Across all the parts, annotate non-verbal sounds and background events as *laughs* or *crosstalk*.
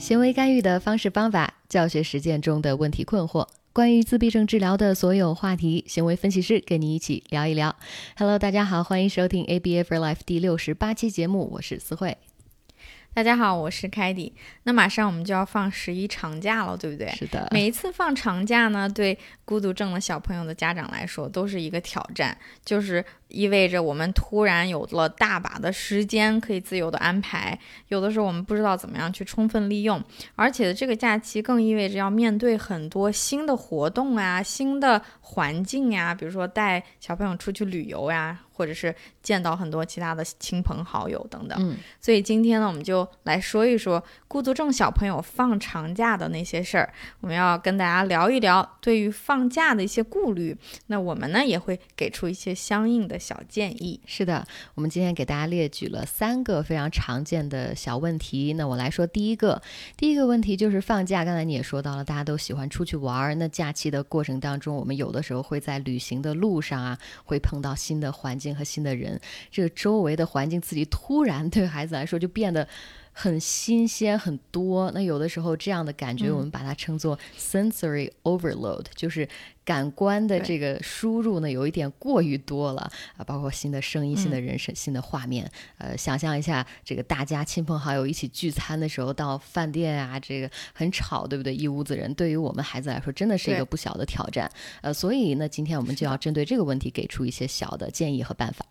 行为干预的方式方法，教学实践中的问题困惑，关于自闭症治疗的所有话题，行为分析师跟你一起聊一聊。Hello，大家好，欢迎收听 ABA for Life 第六十八期节目，我是思慧。大家好，我是凯迪。那马上我们就要放十一长假了，对不对？是的。每一次放长假呢，对孤独症的小朋友的家长来说，都是一个挑战，就是意味着我们突然有了大把的时间可以自由的安排，有的时候我们不知道怎么样去充分利用，而且这个假期更意味着要面对很多新的活动啊、新的环境呀，比如说带小朋友出去旅游呀。或者是见到很多其他的亲朋好友等等，嗯，所以今天呢，我们就来说一说孤独症小朋友放长假的那些事儿。我们要跟大家聊一聊对于放假的一些顾虑。那我们呢也会给出一些相应的小建议。是的，我们今天给大家列举了三个非常常见的小问题。那我来说第一个，第一个问题就是放假。刚才你也说到了，大家都喜欢出去玩儿。那假期的过程当中，我们有的时候会在旅行的路上啊，会碰到新的环境。和新的人，这个周围的环境刺激突然对孩子来说就变得很新鲜很多。那有的时候这样的感觉，我们把它称作 sensory overload，就是感官的这个输入呢有一点过于多了啊，包括新的声音、新的人声、新的画面。呃，想象一下，这个大家亲朋好友一起聚餐的时候，到饭店啊，这个很吵，对不对？一屋子人，对于我们孩子来说，真的是一个不小的挑战。呃，所以呢，今天我们就要针对这个问题，给出一些小的建议和办法。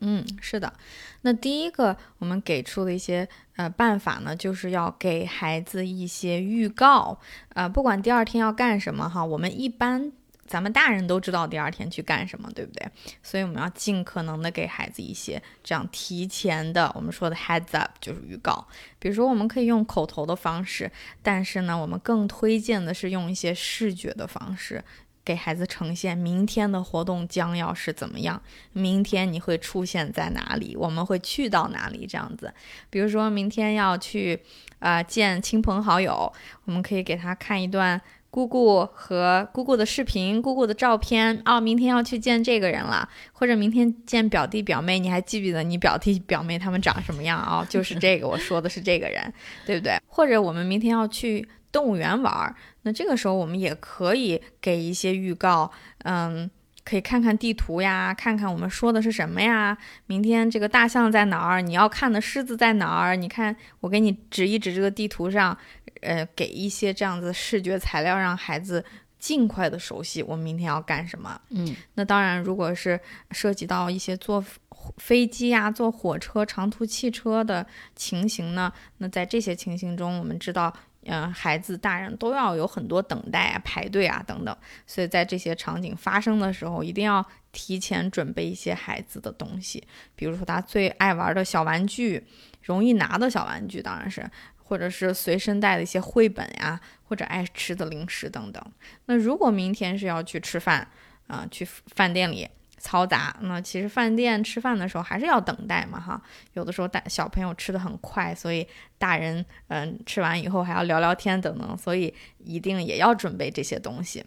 嗯，是的。那第一个，我们给出的一些呃办法呢，就是要给孩子一些预告。呃，不管第二天要干什么哈，我们一般咱们大人都知道第二天去干什么，对不对？所以我们要尽可能的给孩子一些这样提前的，我们说的 heads up 就是预告。比如说，我们可以用口头的方式，但是呢，我们更推荐的是用一些视觉的方式。给孩子呈现明天的活动将要是怎么样，明天你会出现在哪里，我们会去到哪里这样子。比如说明天要去啊见亲朋好友，我们可以给他看一段姑姑和姑姑的视频、姑姑的照片。哦，明天要去见这个人了，或者明天见表弟表妹，你还记不记得你表弟表妹他们长什么样啊？就是这个，我说的是这个人，对不对？或者我们明天要去。动物园玩儿，那这个时候我们也可以给一些预告，嗯，可以看看地图呀，看看我们说的是什么呀。明天这个大象在哪儿？你要看的狮子在哪儿？你看，我给你指一指这个地图上，呃，给一些这样子视觉材料，让孩子尽快的熟悉我们明天要干什么。嗯，那当然，如果是涉及到一些坐飞机呀、坐火车、长途汽车的情形呢，那在这些情形中，我们知道。嗯，孩子、大人都要有很多等待啊、排队啊等等，所以在这些场景发生的时候，一定要提前准备一些孩子的东西，比如说他最爱玩的小玩具，容易拿的小玩具，当然是，或者是随身带的一些绘本呀，或者爱吃的零食等等。那如果明天是要去吃饭啊，去饭店里。嘈杂，那其实饭店吃饭的时候还是要等待嘛，哈，有的时候大小朋友吃的很快，所以大人嗯吃完以后还要聊聊天等等，所以一定也要准备这些东西。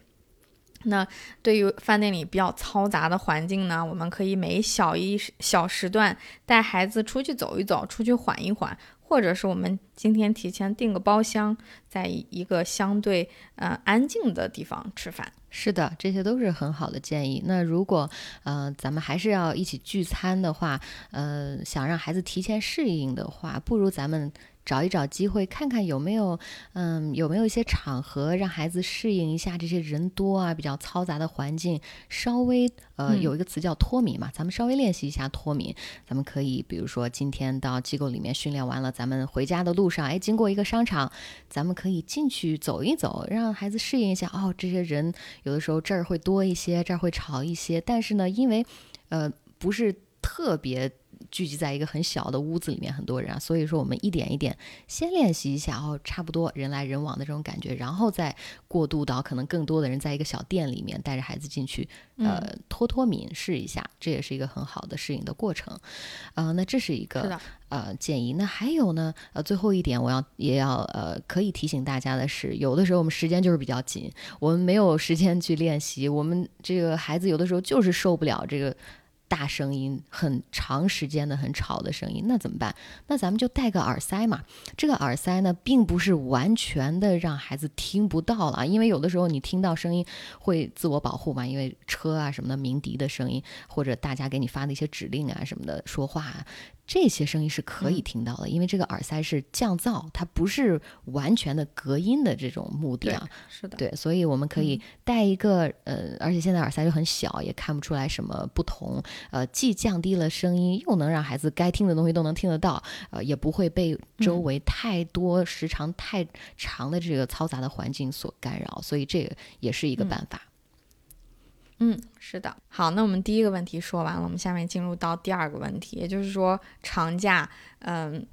那对于饭店里比较嘈杂的环境呢，我们可以每小一小时段带孩子出去走一走，出去缓一缓。或者是我们今天提前订个包厢，在一个相对呃安静的地方吃饭。是的，这些都是很好的建议。那如果呃咱们还是要一起聚餐的话，呃想让孩子提前适应的话，不如咱们。找一找机会，看看有没有，嗯，有没有一些场合让孩子适应一下这些人多啊、比较嘈杂的环境，稍微，呃，有一个词叫脱敏嘛，咱们稍微练习一下脱敏。咱们可以，比如说今天到机构里面训练完了，咱们回家的路上，哎，经过一个商场，咱们可以进去走一走，让孩子适应一下。哦，这些人有的时候这儿会多一些，这儿会吵一些，但是呢，因为，呃，不是特别。聚集在一个很小的屋子里面，很多人啊，所以说我们一点一点先练习一下哦，差不多人来人往的这种感觉，然后再过渡到可能更多的人在一个小店里面带着孩子进去，呃，脱脱敏试一下，这也是一个很好的适应的过程，呃，那这是一个呃建议。那还有呢，呃，最后一点我要也要呃可以提醒大家的是，有的时候我们时间就是比较紧，我们没有时间去练习，我们这个孩子有的时候就是受不了这个。大声音很长时间的很吵的声音，那怎么办？那咱们就戴个耳塞嘛。这个耳塞呢，并不是完全的让孩子听不到了，因为有的时候你听到声音会自我保护嘛，因为车啊什么的鸣笛的声音，或者大家给你发的一些指令啊什么的说话。这些声音是可以听到的，因为这个耳塞是降噪，它不是完全的隔音的这种目的啊。是的，对，所以我们可以戴一个呃，而且现在耳塞又很小，也看不出来什么不同。呃，既降低了声音，又能让孩子该听的东西都能听得到，呃，也不会被周围太多时长太长的这个嘈杂的环境所干扰，所以这个也是一个办法。嗯，是的。好，那我们第一个问题说完了，我们下面进入到第二个问题，也就是说长假，嗯，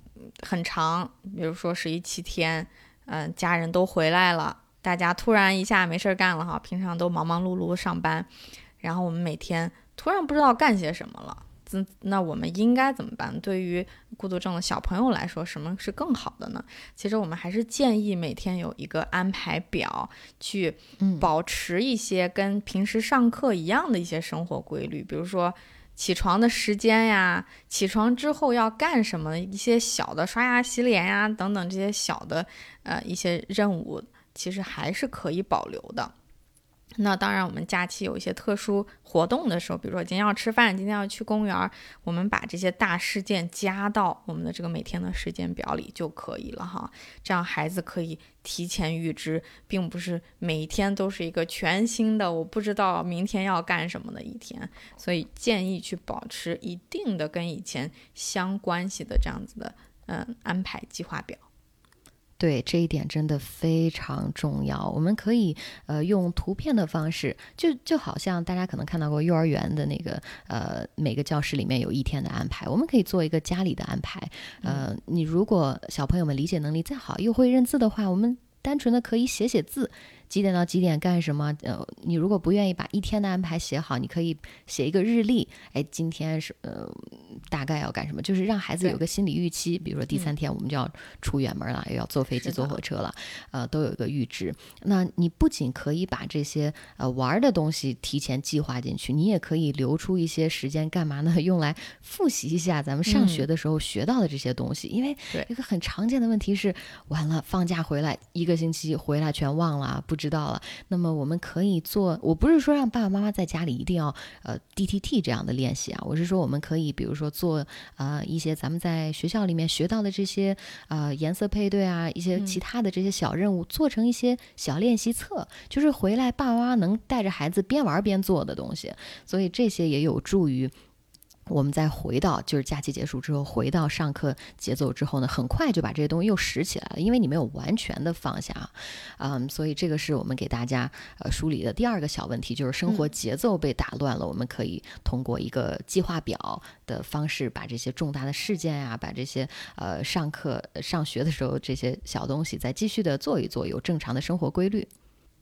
很长，比如说十一七天，嗯，家人都回来了，大家突然一下没事儿干了哈，平常都忙忙碌碌上班，然后我们每天突然不知道干些什么了。那我们应该怎么办？对于孤独症的小朋友来说，什么是更好的呢？其实我们还是建议每天有一个安排表，去保持一些跟平时上课一样的一些生活规律，比如说起床的时间呀，起床之后要干什么，一些小的刷牙、洗脸呀等等这些小的呃一些任务，其实还是可以保留的。那当然，我们假期有一些特殊活动的时候，比如说今天要吃饭，今天要去公园，我们把这些大事件加到我们的这个每天的时间表里就可以了哈。这样孩子可以提前预知，并不是每一天都是一个全新的，我不知道明天要干什么的一天。所以建议去保持一定的跟以前相关系的这样子的嗯安排计划表。对这一点真的非常重要。我们可以呃用图片的方式，就就好像大家可能看到过幼儿园的那个呃每个教室里面有一天的安排，我们可以做一个家里的安排。呃，你如果小朋友们理解能力再好，又会认字的话，我们单纯的可以写写字。几点到几点干什么？呃，你如果不愿意把一天的安排写好，你可以写一个日历。哎，今天是呃，大概要干什么？就是让孩子有个心理预期。比如说第三天我们就要出远门了，又要坐飞机、坐火车了，呃，都有一个预知。那你不仅可以把这些呃玩的东西提前计划进去，你也可以留出一些时间干嘛呢？*laughs* 用来复习一下咱们上学的时候学到的这些东西。因为一个很常见的问题是，完了放假回来一个星期回来全忘了不。知道了，那么我们可以做。我不是说让爸爸妈妈在家里一定要呃 D T T 这样的练习啊，我是说我们可以比如说做呃一些咱们在学校里面学到的这些呃颜色配对啊，一些其他的这些小任务，做成一些小练习册，就是回来爸爸妈妈能带着孩子边玩边做的东西。所以这些也有助于。我们再回到就是假期结束之后，回到上课节奏之后呢，很快就把这些东西又拾起来了，因为你没有完全的放下啊，嗯，所以这个是我们给大家呃梳理的第二个小问题，就是生活节奏被打乱了，我们可以通过一个计划表的方式，把这些重大的事件呀，把这些呃上课上学的时候这些小东西再继续的做一做，有正常的生活规律。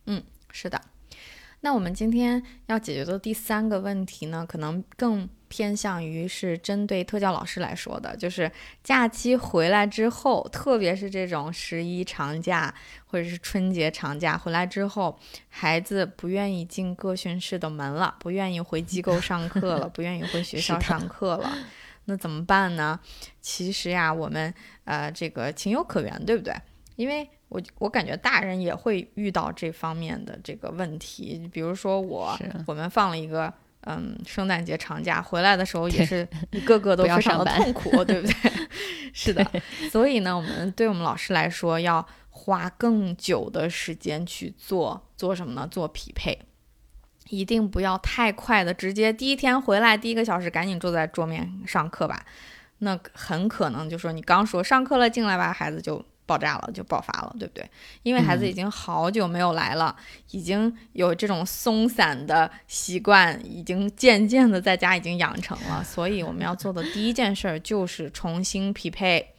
嗯，是的。那我们今天要解决的第三个问题呢，可能更。偏向于是针对特教老师来说的，就是假期回来之后，特别是这种十一长假或者是春节长假回来之后，孩子不愿意进各训室的门了，不愿意回机构 *laughs* 上课了，不愿意回学校上课了，*laughs* 那怎么办呢？其实呀，我们呃这个情有可原，对不对？因为我我感觉大人也会遇到这方面的这个问题，比如说我我们放了一个。嗯，圣诞节长假回来的时候也是一个个 *laughs* 都非常的痛苦，对不对？*laughs* 是的，所以呢，我们对我们老师来说，要花更久的时间去做做什么呢？做匹配，一定不要太快的直接第一天回来第一个小时赶紧坐在桌面上课吧，那很可能就说你刚说上课了进来吧，孩子就。爆炸了就爆发了，对不对？因为孩子已经好久没有来了，已经有这种松散的习惯，已经渐渐的在家已经养成了。所以我们要做的第一件事儿就是重新匹配。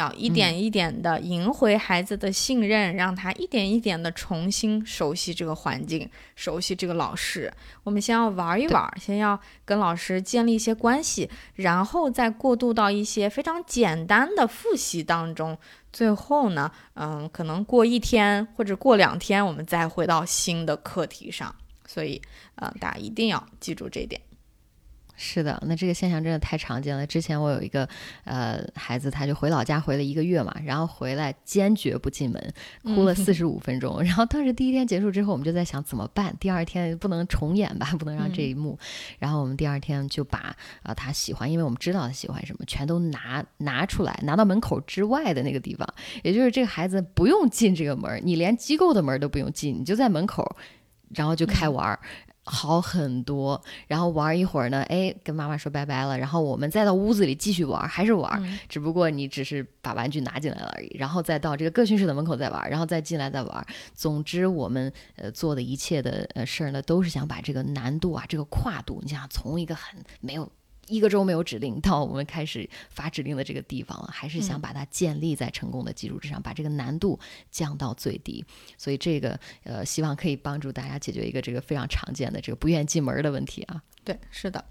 要一点一点的赢回孩子的信任，让他一点一点的重新熟悉这个环境，熟悉这个老师。我们先要玩一玩，先要跟老师建立一些关系，然后再过渡到一些非常简单的复习当中。最后呢，嗯，可能过一天或者过两天，我们再回到新的课题上。所以，呃，大家一定要记住这一点。是的，那这个现象真的太常见了。之前我有一个呃孩子，他就回老家回了一个月嘛，然后回来坚决不进门，哭了四十五分钟。然后当时第一天结束之后，我们就在想怎么办？第二天不能重演吧，不能让这一幕。然后我们第二天就把啊他喜欢，因为我们知道他喜欢什么，全都拿拿出来，拿到门口之外的那个地方，也就是这个孩子不用进这个门，你连机构的门都不用进，你就在门口，然后就开玩。好很多，然后玩一会儿呢，哎，跟妈妈说拜拜了，然后我们再到屋子里继续玩，还是玩，只不过你只是把玩具拿进来了而已，然后再到这个各训室的门口再玩，然后再进来再玩。总之，我们呃做的一切的呃事儿呢，都是想把这个难度啊，这个跨度，你想从一个很没有。一个周没有指令，到我们开始发指令的这个地方了，还是想把它建立在成功的基础之上，把这个难度降到最低。所以这个呃，希望可以帮助大家解决一个这个非常常见的这个不愿意进门的问题啊。对，是的。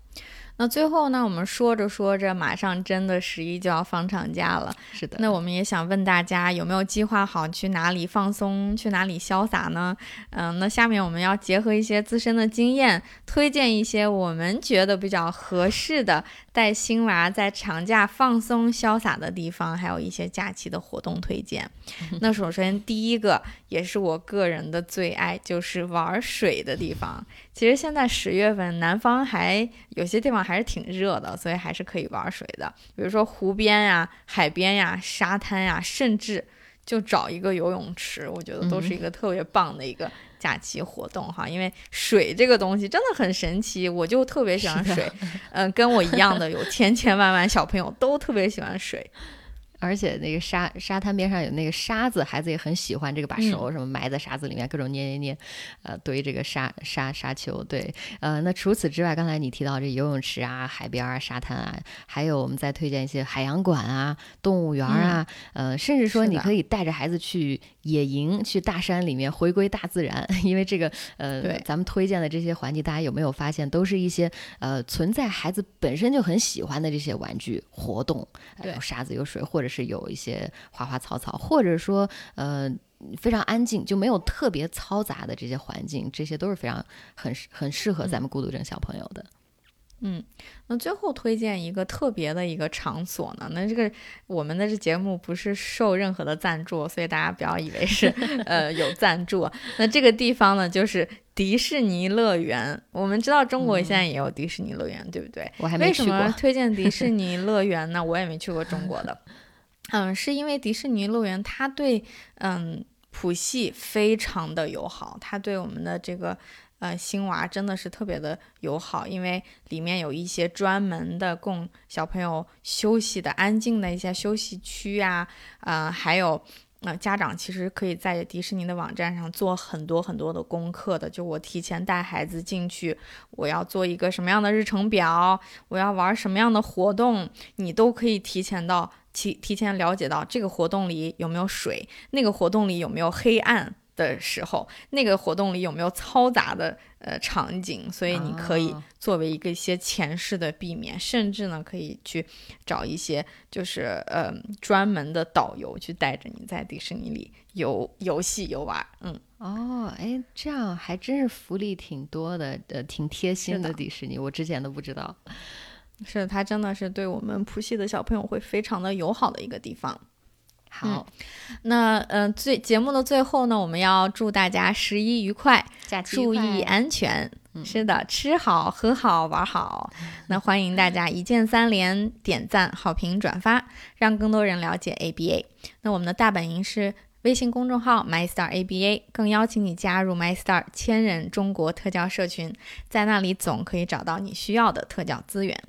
那最后呢，我们说着说着，马上真的十一就要放长假了。是的，那我们也想问大家，有没有计划好去哪里放松，去哪里潇洒呢？嗯，那下面我们要结合一些自身的经验，推荐一些我们觉得比较合适的带新娃在长假放松潇洒的地方，还有一些假期的活动推荐。*laughs* 那首先第一个，也是我个人的最爱，就是玩水的地方。其实现在十月份，南方还有些地方还是挺热的，所以还是可以玩水的。比如说湖边呀、海边呀、沙滩呀，甚至就找一个游泳池，我觉得都是一个特别棒的一个假期活动哈。因为水这个东西真的很神奇，我就特别喜欢水。*laughs* 嗯，跟我一样的有千千万万小朋友都特别喜欢水。而且那个沙沙滩边上有那个沙子，孩子也很喜欢这个，把手什么埋在沙子里面，各种捏捏捏，呃，堆这个沙沙沙球。对，呃，那除此之外，刚才你提到这游泳池啊、海边啊、沙滩啊，还有我们再推荐一些海洋馆啊、动物园啊，呃，甚至说你可以带着孩子去野营，去大山里面回归大自然，*laughs* 因为这个呃，咱们推荐的这些环境，大家有没有发现，都是一些呃存在孩子本身就很喜欢的这些玩具活动，有沙子有水或者。是有一些花花草草，或者说呃非常安静，就没有特别嘈杂的这些环境，这些都是非常很很适合咱们孤独症小朋友的。嗯，那最后推荐一个特别的一个场所呢？那这个我们的这节目不是受任何的赞助，所以大家不要以为是呃有赞助。那这个地方呢，就是迪士尼乐园。我们知道中国现在也有迪士尼乐园，对不对？我还没去过。为什么推荐迪士尼乐园呢？我也没去过中国的。嗯，是因为迪士尼乐园它对嗯谱系非常的友好，它对我们的这个呃新娃真的是特别的友好，因为里面有一些专门的供小朋友休息的安静的一些休息区呀，呃，还有那家长其实可以在迪士尼的网站上做很多很多的功课的，就我提前带孩子进去，我要做一个什么样的日程表，我要玩什么样的活动，你都可以提前到。提提前了解到这个活动里有没有水，那个活动里有没有黑暗的时候，那个活动里有没有嘈杂的呃场景，所以你可以作为一个一些前世的避免，甚至呢可以去找一些就是呃专门的导游去带着你在迪士尼里游游戏游玩。嗯，哦，哎，这样还真是福利挺多的，呃，挺贴心的迪士尼，我之前都不知道。是，它真的是对我们普系的小朋友会非常的友好的一个地方。好，那嗯，最节目的最后呢，我们要祝大家十一愉快，假期注意安全。是的，吃好喝好玩好。*laughs* 那欢迎大家一键三连，点赞、好评、转发，让更多人了解 ABA。那我们的大本营是微信公众号 MyStarABA，更邀请你加入 MyStar 千人中国特教社群，在那里总可以找到你需要的特教资源。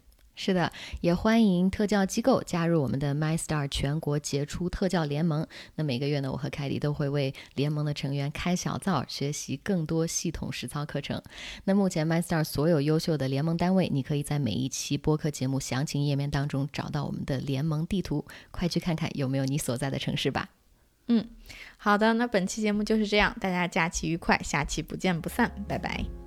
是的，也欢迎特教机构加入我们的 MyStar 全国杰出特教联盟。那每个月呢，我和凯迪都会为联盟的成员开小灶，学习更多系统实操课程。那目前 MyStar 所有优秀的联盟单位，你可以在每一期播客节目详情页面当中找到我们的联盟地图，快去看看有没有你所在的城市吧。嗯，好的，那本期节目就是这样，大家假期愉快，下期不见不散，拜拜。